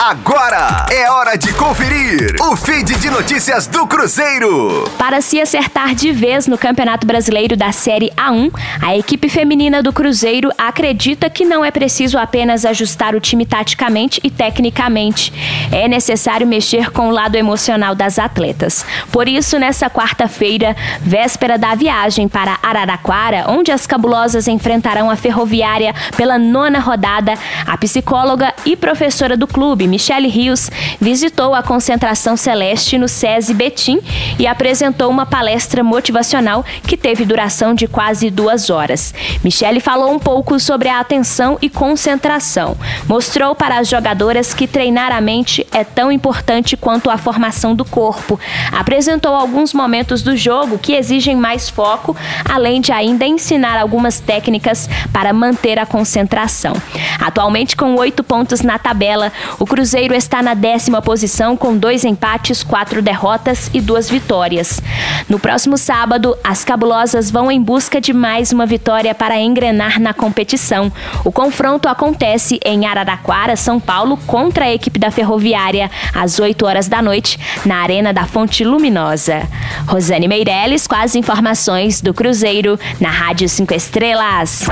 Agora é hora de conferir o feed de notícias do Cruzeiro. Para se acertar de vez no Campeonato Brasileiro da Série A1, a equipe feminina do Cruzeiro acredita que não é preciso apenas ajustar o time taticamente e tecnicamente. É necessário mexer com o lado emocional das atletas. Por isso, nessa quarta-feira, véspera da viagem para Araraquara, onde as cabulosas enfrentarão a Ferroviária pela nona rodada, a psicóloga e professora do clube, Michele Rios, visitou a concentração celeste no SESI Betim e apresentou uma palestra motivacional que teve duração de quase duas horas. Michele falou um pouco sobre a atenção e concentração. Mostrou para as jogadoras que treinar a mente é tão importante quanto a formação do corpo. Apresentou alguns momentos do jogo que exigem mais foco, além de ainda ensinar algumas técnicas para manter a concentração. Atualmente, com oito pontos na tabela, o Cruzeiro está na décima posição com dois empates, quatro derrotas e duas vitórias. No próximo sábado, as cabulosas vão em busca de mais uma vitória para engrenar na competição. O confronto acontece em Araraquara, São Paulo, contra a equipe da Ferroviária, às 8 horas da noite, na Arena da Fonte Luminosa. Rosane Meirelles com as informações do Cruzeiro na Rádio 5 Estrelas.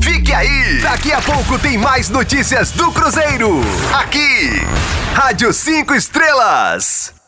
Fique aí! Daqui a pouco tem mais notícias do Cruzeiro. Aqui, Rádio 5 Estrelas.